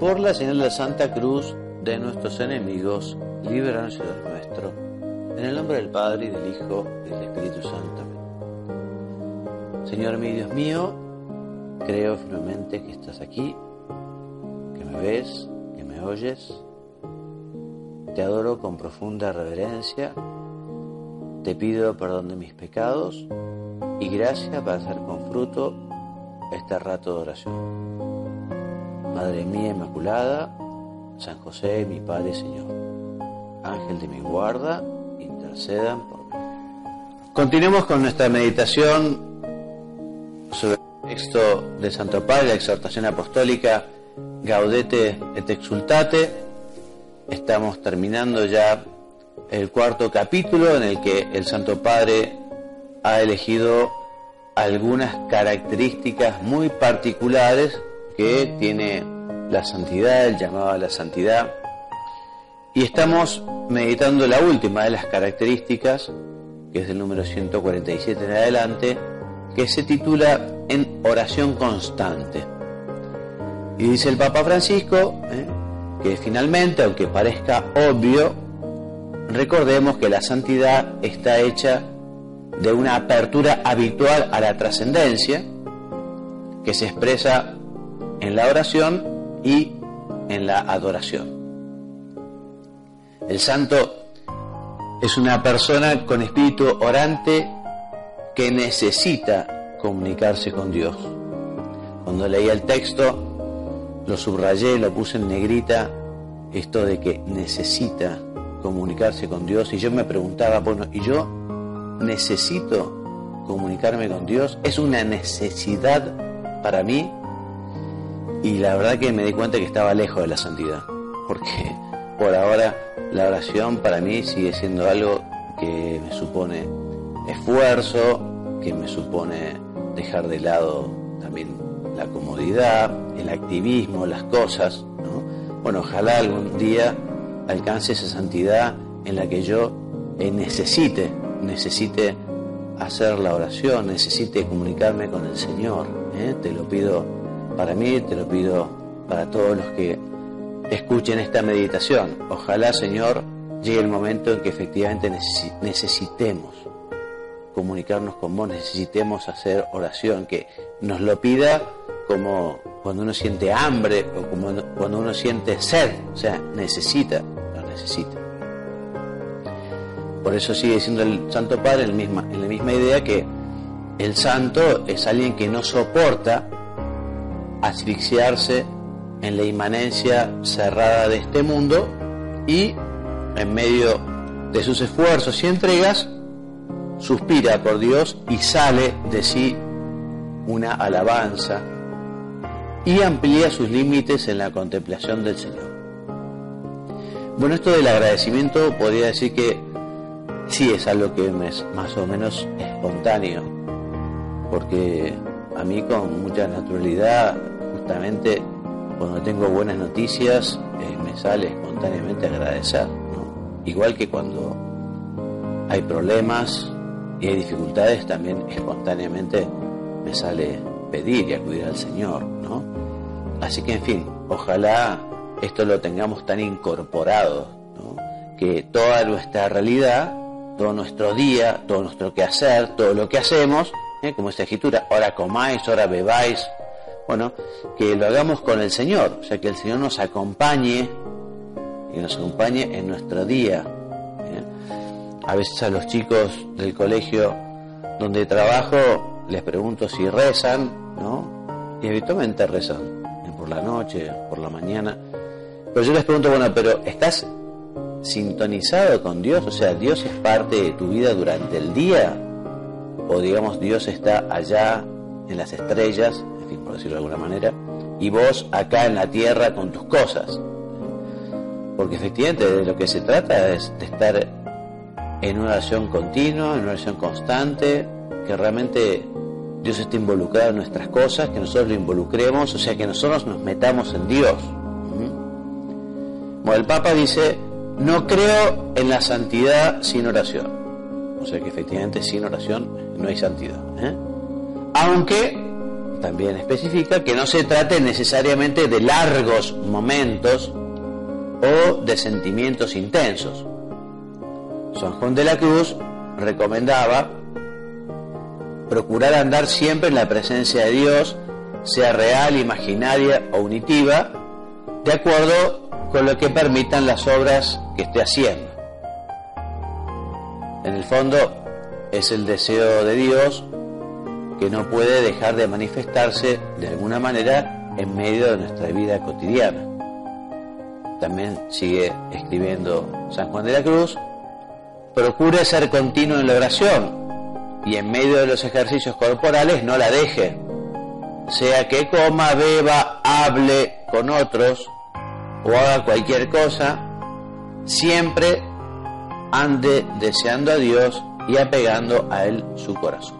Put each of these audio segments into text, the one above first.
Por la señal de la Santa Cruz de nuestros enemigos, líbranos Señor nuestro. En el nombre del Padre y del Hijo y del Espíritu Santo. Señor mi Dios mío, creo firmemente que estás aquí, que me ves, que me oyes. Te adoro con profunda reverencia. Te pido perdón de mis pecados y gracia para hacer con fruto este rato de oración. Madre mía Inmaculada, San José, mi Padre Señor, Ángel de mi guarda, intercedan por mí. Continuemos con nuestra meditación sobre el texto de Santo Padre, la exhortación apostólica Gaudete et Exultate. Estamos terminando ya el cuarto capítulo en el que el Santo Padre ha elegido algunas características muy particulares que tiene la santidad, el llamado a la santidad. Y estamos meditando la última de las características, que es del número 147 en adelante, que se titula En oración constante. Y dice el Papa Francisco ¿eh? que finalmente, aunque parezca obvio, recordemos que la santidad está hecha de una apertura habitual a la trascendencia, que se expresa en la oración y en la adoración. El santo es una persona con espíritu orante que necesita comunicarse con Dios. Cuando leía el texto, lo subrayé, lo puse en negrita, esto de que necesita comunicarse con Dios. Y yo me preguntaba, bueno, ¿y yo necesito comunicarme con Dios? ¿Es una necesidad para mí? Y la verdad que me di cuenta que estaba lejos de la santidad, porque por ahora la oración para mí sigue siendo algo que me supone esfuerzo, que me supone dejar de lado también la comodidad, el activismo, las cosas. Bueno, ojalá algún día alcance esa santidad en la que yo eh, necesite, necesite hacer la oración, necesite comunicarme con el Señor. ¿eh? Te lo pido para mí, te lo pido para todos los que escuchen esta meditación. Ojalá, Señor, llegue el momento en que efectivamente necesitemos comunicarnos con vos, necesitemos hacer oración, que nos lo pida como cuando uno siente hambre o como cuando uno siente sed, o sea, necesita, lo necesita. Por eso sigue diciendo el Santo Padre en la misma idea que el santo es alguien que no soporta asfixiarse en la inmanencia cerrada de este mundo y en medio de sus esfuerzos y entregas suspira por Dios y sale de sí una alabanza y amplía sus límites en la contemplación del Señor. Bueno, esto del agradecimiento podría decir que sí es algo que es más o menos espontáneo, porque a mí con mucha naturalidad, justamente cuando tengo buenas noticias, eh, me sale espontáneamente agradecer. Igual que cuando hay problemas y hay dificultades, también espontáneamente me sale pedir y acudir al Señor. ¿no? Así que, en fin, ojalá esto lo tengamos tan incorporado, que toda nuestra realidad, todo nuestro día, todo nuestro quehacer, todo lo que hacemos, ¿eh? como esta escritura, ahora comáis, ahora bebáis, bueno, que lo hagamos con el Señor, o sea, que el Señor nos acompañe, y nos acompañe en nuestro día. A veces a los chicos del colegio donde trabajo les pregunto si rezan, ¿no? Y habitualmente rezan, por la noche, por la mañana. Pero yo les pregunto, bueno, pero ¿estás sintonizado con Dios? O sea, ¿Dios es parte de tu vida durante el día? o digamos Dios está allá en las estrellas, por decirlo de alguna manera, y vos acá en la tierra con tus cosas. Porque efectivamente de lo que se trata es de estar en una oración continua, en una oración constante, que realmente Dios esté involucrado en nuestras cosas, que nosotros lo involucremos, o sea, que nosotros nos metamos en Dios. Bueno, el Papa dice, no creo en la santidad sin oración. O sea que efectivamente sin oración no hay santidad. ¿eh? Aunque también especifica que no se trate necesariamente de largos momentos o de sentimientos intensos. San Juan de la Cruz recomendaba procurar andar siempre en la presencia de Dios, sea real, imaginaria o unitiva, de acuerdo con lo que permitan las obras que esté haciendo. En el fondo es el deseo de Dios que no puede dejar de manifestarse de alguna manera en medio de nuestra vida cotidiana. También sigue escribiendo San Juan de la Cruz, procure ser continuo en la oración, y en medio de los ejercicios corporales no la deje. Sea que coma, beba, hable con otros o haga cualquier cosa, siempre ande deseando a Dios y apegando a Él su corazón.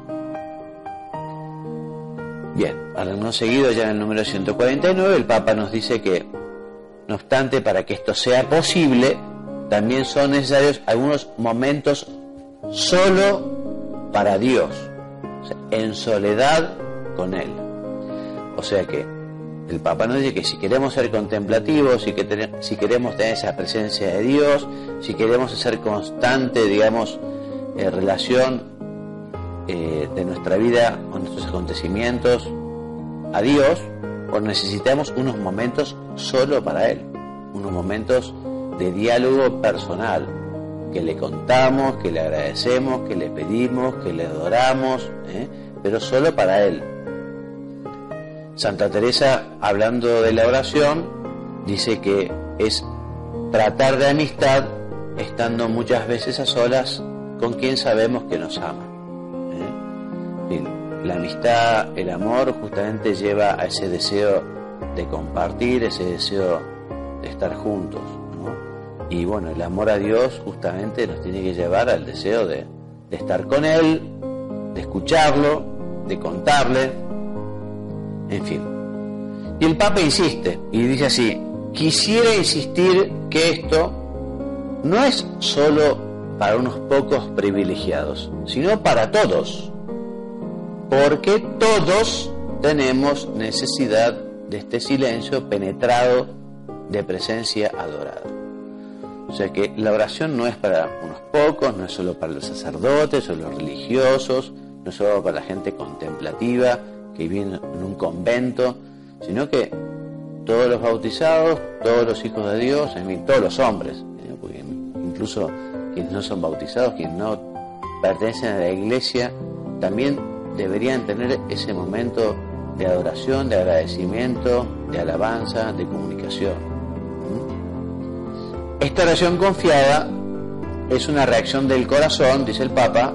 Bien, no seguido ya en el número 149, el Papa nos dice que, no obstante, para que esto sea posible, también son necesarios algunos momentos solo para Dios, en soledad con Él. O sea que el Papa nos dice que si queremos ser contemplativos, si, que si queremos tener esa presencia de Dios, si queremos hacer constante, digamos, eh, relación eh, de nuestra vida con nuestros acontecimientos a Dios, pues necesitamos unos momentos solo para Él, unos momentos de diálogo personal, que le contamos, que le agradecemos, que le pedimos, que le adoramos, ¿eh? pero solo para Él. Santa Teresa, hablando de la oración, dice que es tratar de amistad estando muchas veces a solas con quien sabemos que nos ama. La amistad, el amor justamente lleva a ese deseo de compartir, ese deseo de estar juntos. Y bueno, el amor a Dios justamente nos tiene que llevar al deseo de, estar con Él, de escucharlo, de contarle, en fin. Y el Papa insiste y dice así, quisiera insistir que esto no es solo para unos pocos privilegiados, sino para todos, porque todos tenemos necesidad de este silencio penetrado de presencia adorada. O sea que la oración no es para unos pocos, no es solo para los sacerdotes o los religiosos, no es solo para la gente contemplativa que vive en un convento, sino que todos los bautizados, todos los hijos de Dios, en fin, todos los hombres, ¿eh? incluso quienes no son bautizados, quienes no pertenecen a la iglesia, también deberían tener ese momento de adoración, de agradecimiento, de alabanza, de comunicación. Esta oración confiada es una reacción del corazón, dice el Papa,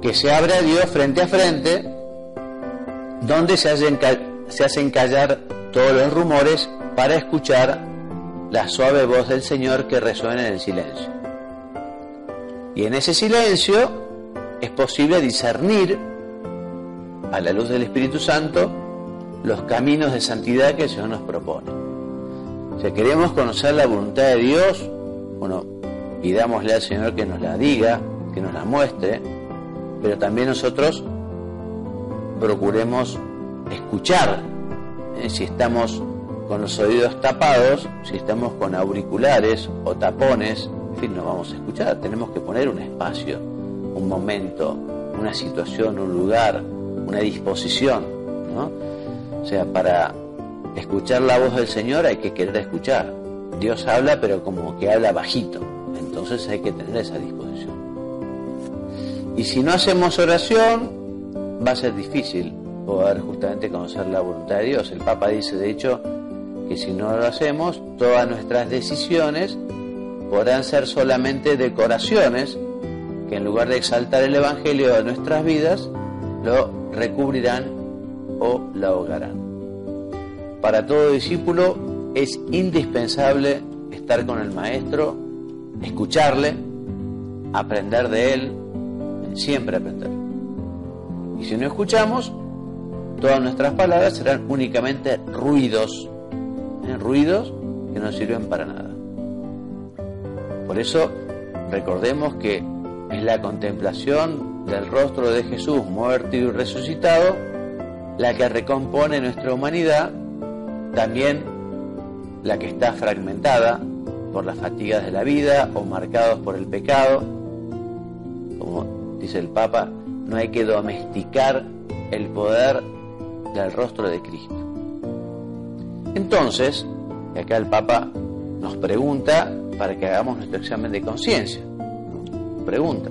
que se abre a Dios frente a frente, donde se hacen, se hacen callar todos los rumores para escuchar la suave voz del Señor que resuena en el silencio. Y en ese silencio es posible discernir, a la luz del Espíritu Santo, los caminos de santidad que el Señor nos propone. Si queremos conocer la voluntad de Dios, bueno, pidámosle al Señor que nos la diga, que nos la muestre, pero también nosotros procuremos escuchar. ¿eh? Si estamos con los oídos tapados, si estamos con auriculares o tapones, en fin, no vamos a escuchar. Tenemos que poner un espacio, un momento, una situación, un lugar, una disposición, ¿no? O sea, para escuchar la voz del Señor hay que querer escuchar. Dios habla, pero como que habla bajito. Entonces hay que tener esa disposición. Y si no hacemos oración, va a ser difícil poder justamente conocer la voluntad de Dios. El Papa dice, de hecho, que si no lo hacemos, todas nuestras decisiones podrán ser solamente decoraciones que en lugar de exaltar el Evangelio de nuestras vidas, lo recubrirán o la ahogarán. para todo discípulo es indispensable estar con el maestro, escucharle, aprender de él, siempre aprender. Y si no escuchamos, todas nuestras palabras serán únicamente ruidos, ¿eh? ruidos que no sirven para nada. Por eso recordemos que es la contemplación del rostro de Jesús muerto y resucitado la que recompone nuestra humanidad, también la que está fragmentada por las fatigas de la vida o marcados por el pecado. Como dice el Papa, no hay que domesticar el poder del rostro de Cristo. Entonces, acá el Papa nos pregunta para que hagamos nuestro examen de conciencia. Pregunta,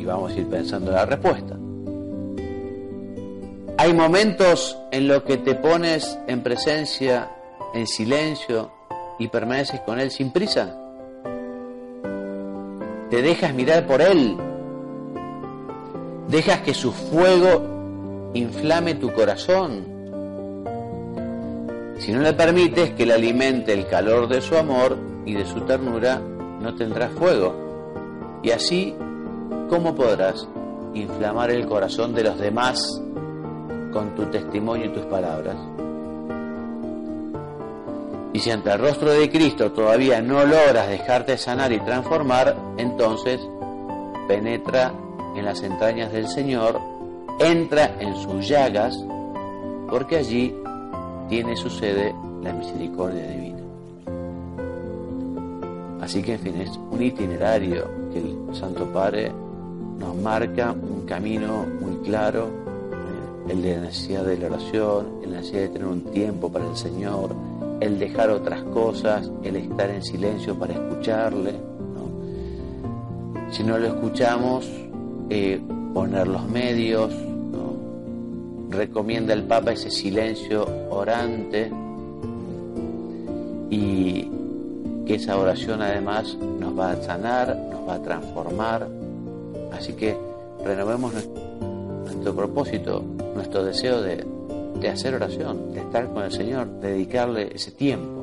y vamos a ir pensando la respuesta. Hay momentos en los que te pones en presencia, en silencio, y permaneces con Él sin prisa. Te dejas mirar por Él. Dejas que su fuego inflame tu corazón. Si no le permites que le alimente el calor de su amor y de su ternura, no tendrás fuego. Y así, ¿cómo podrás inflamar el corazón de los demás con tu testimonio y tus palabras? Y si ante el rostro de Cristo todavía no logras dejarte sanar y transformar, entonces penetra en las entrañas del Señor, entra en sus llagas, porque allí tiene su sede la misericordia divina. Así que, en fin, es un itinerario que el Santo Padre nos marca, un camino muy claro, eh, el de la necesidad de la oración, la necesidad de tener un tiempo para el Señor, el dejar otras cosas, el estar en silencio para escucharle. Si no lo escuchamos, eh, poner los medios. Recomienda el Papa ese silencio orante y que esa oración además nos va a sanar, nos va a transformar. Así que renovemos nuestro propósito, nuestro deseo de de hacer oración, de estar con el Señor, dedicarle ese tiempo.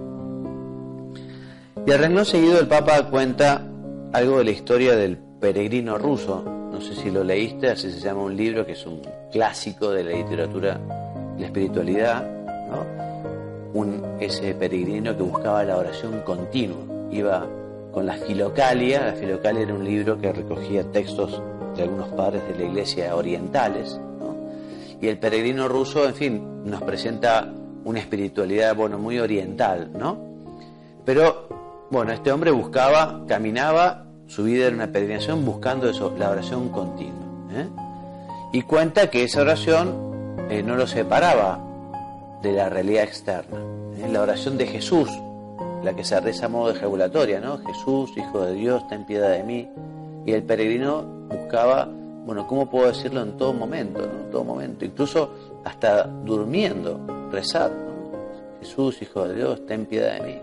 Y al renglón seguido el Papa cuenta algo de la historia del peregrino ruso. No sé si lo leíste, así se llama un libro que es un clásico de la literatura y la espiritualidad. Ese peregrino que buscaba la oración continua. Iba con la Filocalia. La Filocalia era un libro que recogía textos de algunos padres de la iglesia orientales y el peregrino ruso, en fin, nos presenta una espiritualidad, bueno, muy oriental, ¿no? Pero, bueno, este hombre buscaba, caminaba, su vida era una peregrinación buscando eso, la oración continua. ¿eh? Y cuenta que esa oración eh, no lo separaba de la realidad externa. ¿eh? La oración de Jesús, la que se reza a modo de regulatoria, ¿no? Jesús, Hijo de Dios, ten piedad de mí. Y el peregrino buscaba bueno, ¿cómo puedo decirlo en todo momento? En todo momento, incluso hasta durmiendo, rezar. Jesús, Hijo de Dios, ten piedad de mí.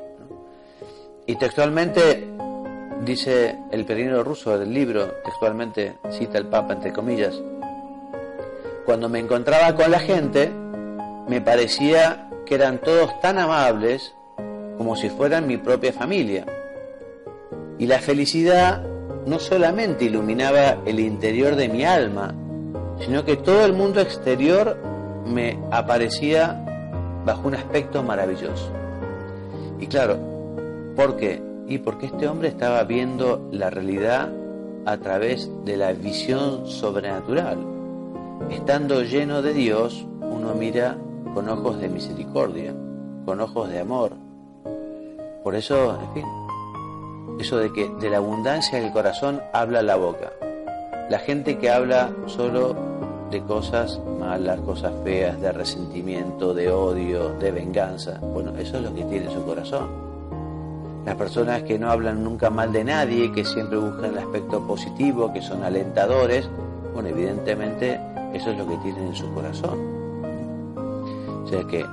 Y textualmente dice el peregrino ruso del libro, textualmente cita el Papa entre comillas, cuando me encontraba con la gente, me parecía que eran todos tan amables como si fueran mi propia familia. Y la felicidad no solamente iluminaba el interior de mi alma, sino que todo el mundo exterior me aparecía bajo un aspecto maravilloso. Y claro, ¿por qué? Y porque este hombre estaba viendo la realidad a través de la visión sobrenatural. Estando lleno de Dios, uno mira con ojos de misericordia, con ojos de amor. Por eso, en fin, eso de que de la abundancia del corazón habla la boca. La gente que habla solo de cosas malas, cosas feas, de resentimiento, de odio, de venganza, bueno, eso es lo que tiene su corazón. Las personas que no hablan nunca mal de nadie, que siempre buscan el aspecto positivo, que son alentadores, bueno, evidentemente eso es lo que tienen en su corazón. O sea que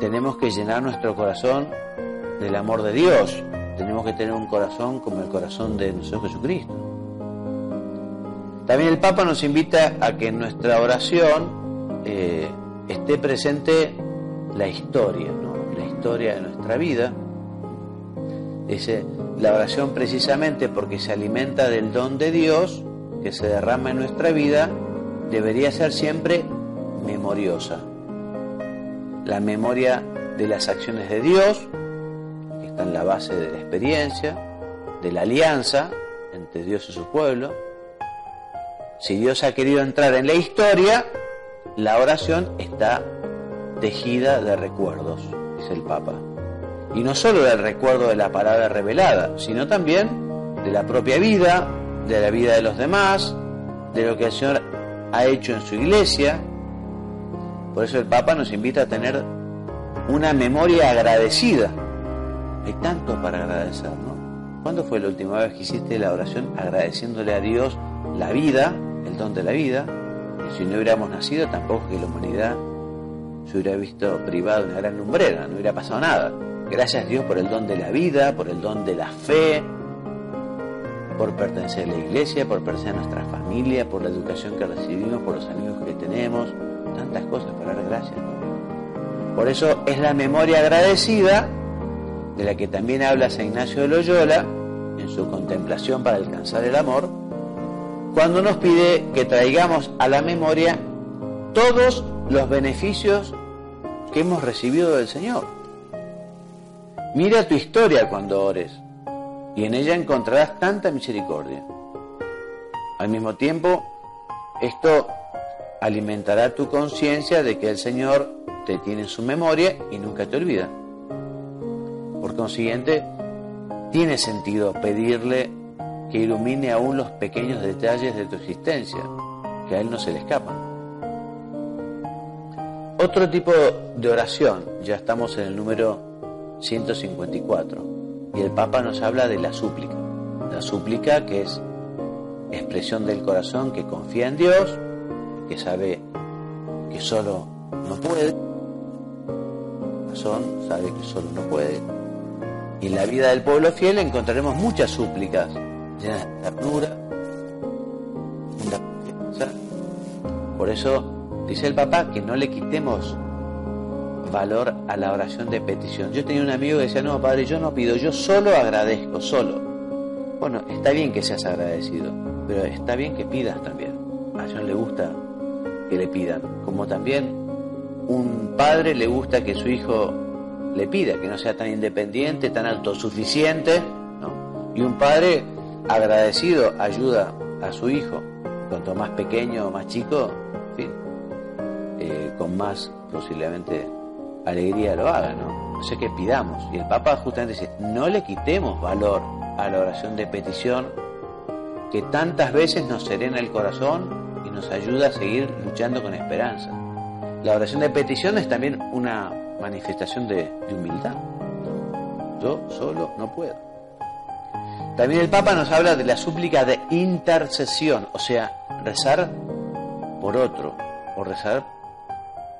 tenemos que llenar nuestro corazón del amor de Dios, tenemos que tener un corazón como el corazón de nuestro Jesucristo. También el Papa nos invita a que en nuestra oración eh, esté presente la historia, la historia de nuestra vida. Dice, la oración precisamente porque se alimenta del don de Dios que se derrama en nuestra vida, debería ser siempre memoriosa. La memoria de las acciones de Dios, en la base de la experiencia, de la alianza entre Dios y su pueblo. Si Dios ha querido entrar en la historia, la oración está tejida de recuerdos, dice el Papa. Y no solo del recuerdo de la palabra revelada, sino también de la propia vida, de la vida de los demás, de lo que el Señor ha hecho en su iglesia. Por eso el Papa nos invita a tener una memoria agradecida. Hay tanto para agradecer, ¿no? ¿Cuándo fue la última vez que hiciste la oración agradeciéndole a Dios la vida, el don de la vida? Si no hubiéramos nacido, tampoco que la humanidad se hubiera visto privada de una gran lumbrera, no hubiera pasado nada. Gracias a Dios por el don de la vida, por el don de la fe, por pertenecer a la iglesia, por pertenecer a nuestra familia, por la educación que recibimos, por los amigos que tenemos, tantas cosas para dar gracias. Por eso es la memoria agradecida de la que también habla San Ignacio de Loyola en su contemplación para alcanzar el amor, cuando nos pide que traigamos a la memoria todos los beneficios que hemos recibido del Señor. Mira tu historia cuando ores y en ella encontrarás tanta misericordia. Al mismo tiempo, esto alimentará tu conciencia de que el Señor te tiene en su memoria y nunca te olvida. Por consiguiente, tiene sentido pedirle que ilumine aún los pequeños detalles de tu existencia, que a Él no se le escapan. Otro tipo de oración, ya estamos en el número 154 y el Papa nos habla de la súplica. La súplica que es expresión del corazón que confía en Dios, que sabe que solo no puede. Corazón sabe que solo no puede. Y en la vida del pueblo fiel encontraremos muchas súplicas llenas de ternura. Por eso dice el Papa que no le quitemos valor a la oración de petición. Yo tenía un amigo que decía, no, padre, yo no pido, yo solo agradezco, solo. Bueno, está bien que seas agradecido, pero está bien que pidas también. A Dios le gusta que le pidan, como también un padre le gusta que su hijo le pida, que no sea tan independiente, tan autosuficiente, Y un padre agradecido ayuda a su hijo, cuanto más pequeño o más chico, eh, con más posiblemente alegría lo haga, ¿no? Sea que pidamos. Y el Papa justamente dice, no le quitemos valor a la oración de petición que tantas veces nos serena el corazón y nos ayuda a seguir luchando con esperanza. La oración de petición es también una manifestación de, humildad. Yo solo no puedo. También el Papa nos habla de la súplica de intercesión, o sea, rezar por otro, o rezar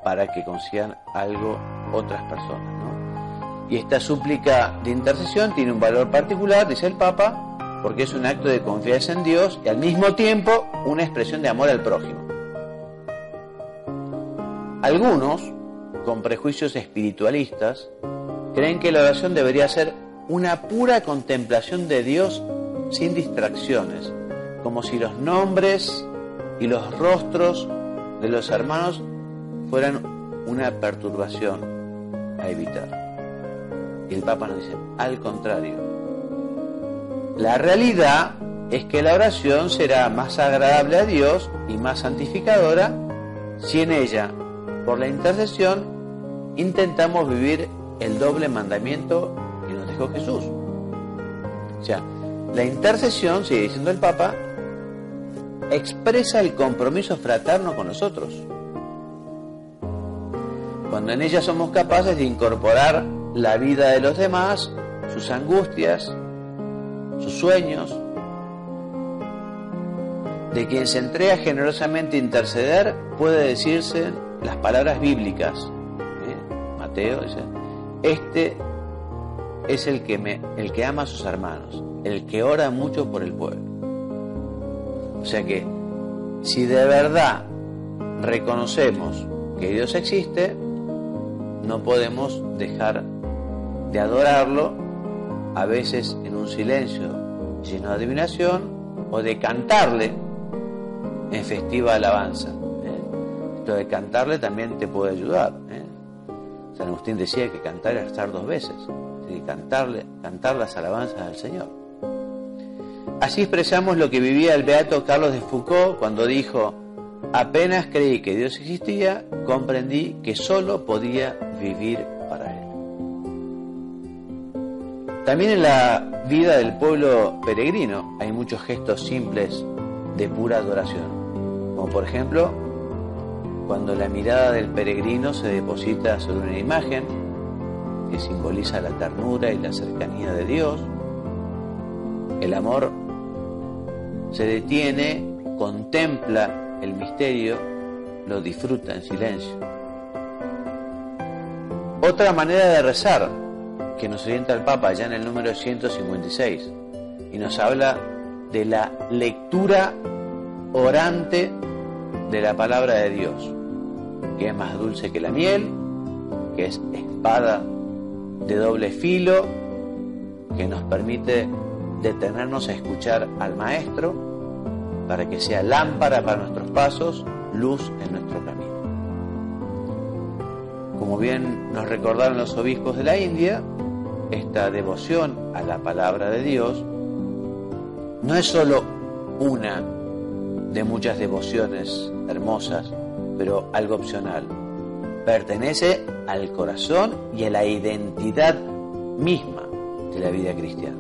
para que consigan algo otras personas. ¿no? Y esta súplica de intercesión tiene un valor particular, dice el Papa, porque es un acto de confianza en Dios y al mismo tiempo una expresión de amor al prójimo. Algunos, con prejuicios espiritualistas, creen que la oración debería ser una pura contemplación de Dios sin distracciones, como si los nombres y los rostros de los hermanos fueran una perturbación a evitar. Y el Papa nos dice, al contrario, la realidad es que la oración será más agradable a Dios y más santificadora si en ella, por la intercesión, intentamos vivir el doble mandamiento que nos dejó Jesús. O sea, la intercesión, sigue diciendo el Papa, expresa el compromiso fraterno con nosotros cuando en ella somos capaces de incorporar la vida de los demás, sus angustias, sus sueños, de quien se entrega generosamente a interceder, puede decirse las palabras bíblicas. Dice, este es el que, el que ama a sus hermanos, el que ora mucho por el pueblo. O sea que, si de verdad reconocemos que Dios existe, no podemos dejar de adorarlo, a veces en un silencio lleno de adivinación, o de cantarle en festiva alabanza. ¿eh? Esto de cantarle también te puede ayudar. ¿eh? San Agustín decía que cantar era estar dos veces, cantarle, cantar las alabanzas al Señor. Así expresamos lo que vivía el beato Carlos de Foucault cuando dijo, apenas creí que Dios existía, comprendí que solo podía vivir para Él. También en la vida del pueblo peregrino hay muchos gestos simples de pura adoración, como por ejemplo cuando la mirada del peregrino se deposita sobre una imagen que simboliza la ternura y la cercanía de Dios, el amor se detiene, contempla el misterio, lo disfruta en silencio. Otra manera de rezar que nos orienta el Papa ya en el número 156 y nos habla de la lectura orante de la palabra de Dios, que es más dulce que la miel, que es espada de doble filo, que nos permite detenernos a escuchar al Maestro para que sea lámpara para nuestros pasos, luz en nuestro camino. Como bien nos recordaron los obispos de la India, esta devoción a la palabra de Dios no es sólo una de muchas devociones hermosas, pero algo opcional. Pertenece al corazón y a la identidad misma de la vida cristiana.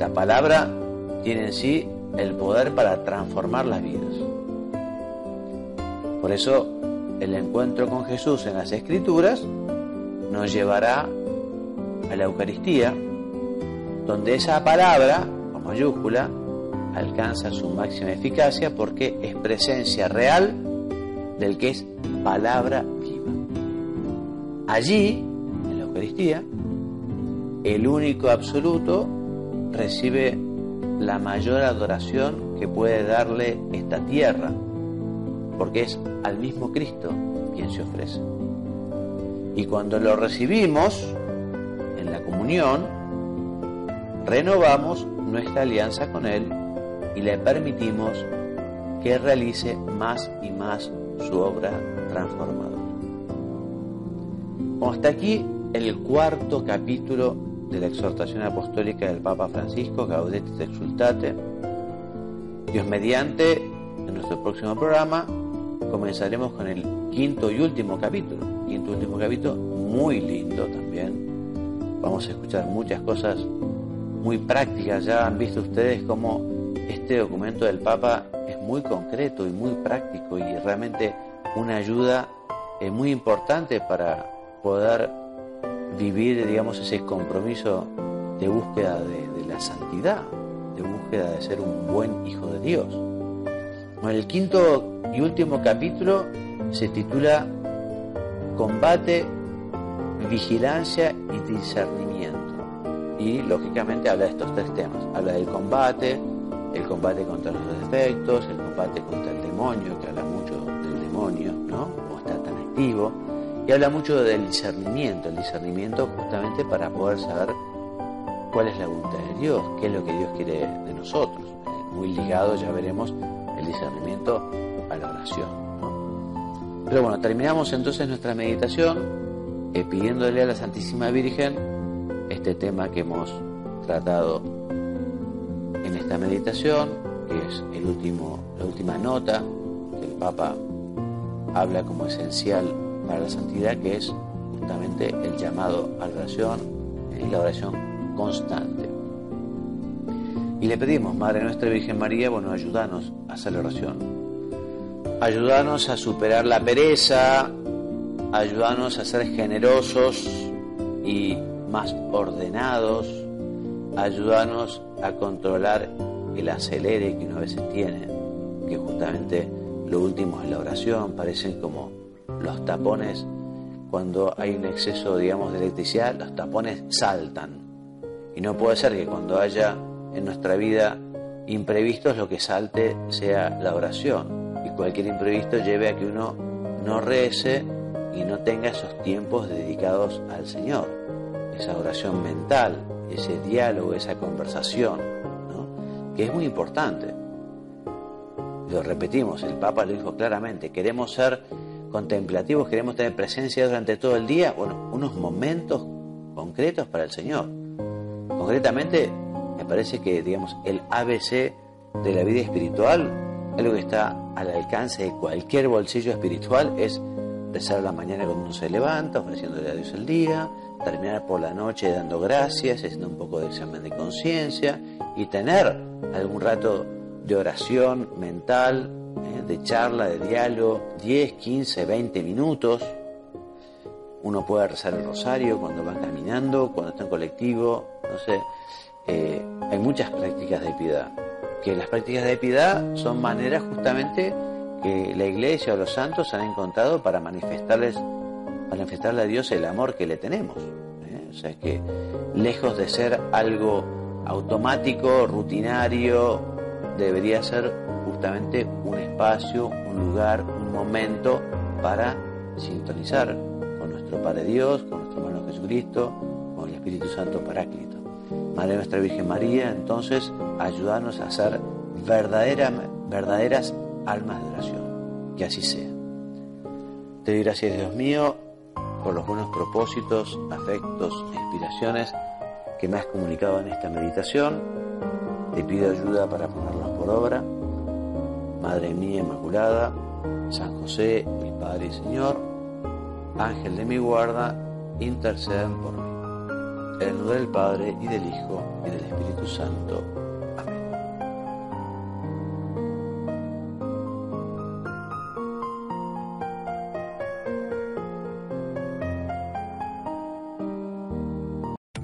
La palabra tiene en sí el poder para transformar las vidas. Por eso el encuentro con Jesús en las Escrituras nos llevará a la Eucaristía, donde esa palabra, con mayúscula, alcanza su máxima eficacia porque es presencia real del que es palabra viva. Allí, en la Eucaristía, el único absoluto recibe la mayor adoración que puede darle esta tierra, porque es al mismo Cristo quien se ofrece. Y cuando lo recibimos, comunión, renovamos nuestra alianza con Él y le permitimos que realice más y más su obra transformadora. hasta aquí el cuarto capítulo de la exhortación apostólica del Papa Francisco, Gaudete et Exultate. Dios mediante, en nuestro próximo programa comenzaremos con el quinto y último capítulo. Quinto y último capítulo muy lindo también, vamos a escuchar muchas cosas muy prácticas. Ya han visto ustedes cómo este documento del Papa es muy concreto y muy práctico y realmente una ayuda eh, muy importante para poder vivir, digamos, ese compromiso de búsqueda de, la santidad, de búsqueda de ser un buen hijo de Dios. el quinto y último capítulo se titula Combate vigilancia y discernimiento. Y lógicamente habla de estos tres temas. Habla del combate, el combate contra los defectos, el combate contra el demonio, que habla mucho del demonio, ¿no? Como está tan activo. Y habla mucho del discernimiento, el discernimiento justamente para poder saber cuál es la voluntad de Dios, qué es lo que Dios quiere de nosotros. Muy ligado, ya veremos, el discernimiento a la oración. Pero bueno, terminamos entonces nuestra meditación eh, pidiéndole a la Santísima Virgen este tema que hemos tratado esta meditación, que es el último, la última nota que el Papa habla como esencial para la santidad, que es justamente el llamado a la oración y la oración constante. Y le pedimos, Madre nuestra Virgen María, bueno, ayúdanos a hacer la oración. Ayúdanos a superar la pereza, ayúdanos a ser generosos y más ordenados, ayúdanos a controlar el acelere que uno a veces tiene, que justamente lo último es la oración, parecen como los tapones, cuando hay un exceso, digamos, de electricidad, los tapones saltan. Y no puede ser que cuando haya en nuestra vida imprevistos, lo que salte sea la oración. Y cualquier imprevisto lleve a que uno no rece y no tenga esos tiempos dedicados al Señor, esa oración mental, ese diálogo, esa conversación, que es muy importante. Lo repetimos, el Papa lo dijo claramente, queremos ser contemplativos, queremos tener presencia durante todo el día, bueno, unos momentos concretos para el Señor. Concretamente, me parece que, digamos, el ABC de la vida espiritual, algo que está al alcance de cualquier bolsillo espiritual, es rezar la mañana cuando uno se levanta, ofreciéndole a Dios el día, terminar por la noche dando gracias, haciendo un poco de examen de conciencia y tener algún rato de oración mental, ¿eh? de charla, de diálogo, 10, 15, 20 minutos. Uno puede rezar el rosario cuando va caminando, cuando está en colectivo, no sé. Eh, hay muchas prácticas de piedad, que las prácticas de piedad son maneras justamente que la iglesia o los santos han encontrado para manifestarles, para manifestarle a Dios el amor que le tenemos. ¿eh? O sea que lejos de ser algo automático, rutinario, debería ser justamente un espacio, un lugar, un momento para sintonizar con nuestro Padre Dios, con nuestro hermano Jesucristo, con el Espíritu Santo Paráclito. Madre nuestra Virgen María, entonces, ayudarnos a ser verdadera, verdaderas almas de oración. Que así sea. Te doy gracias, Dios mío, por los buenos propósitos, afectos e inspiraciones que me has comunicado en esta meditación. Te pido ayuda para ponerlos por obra. Madre mía Inmaculada, San José, mi Padre y Señor, Ángel de mi guarda, intercedan por mí. En el nombre del Padre y del Hijo y del Espíritu Santo.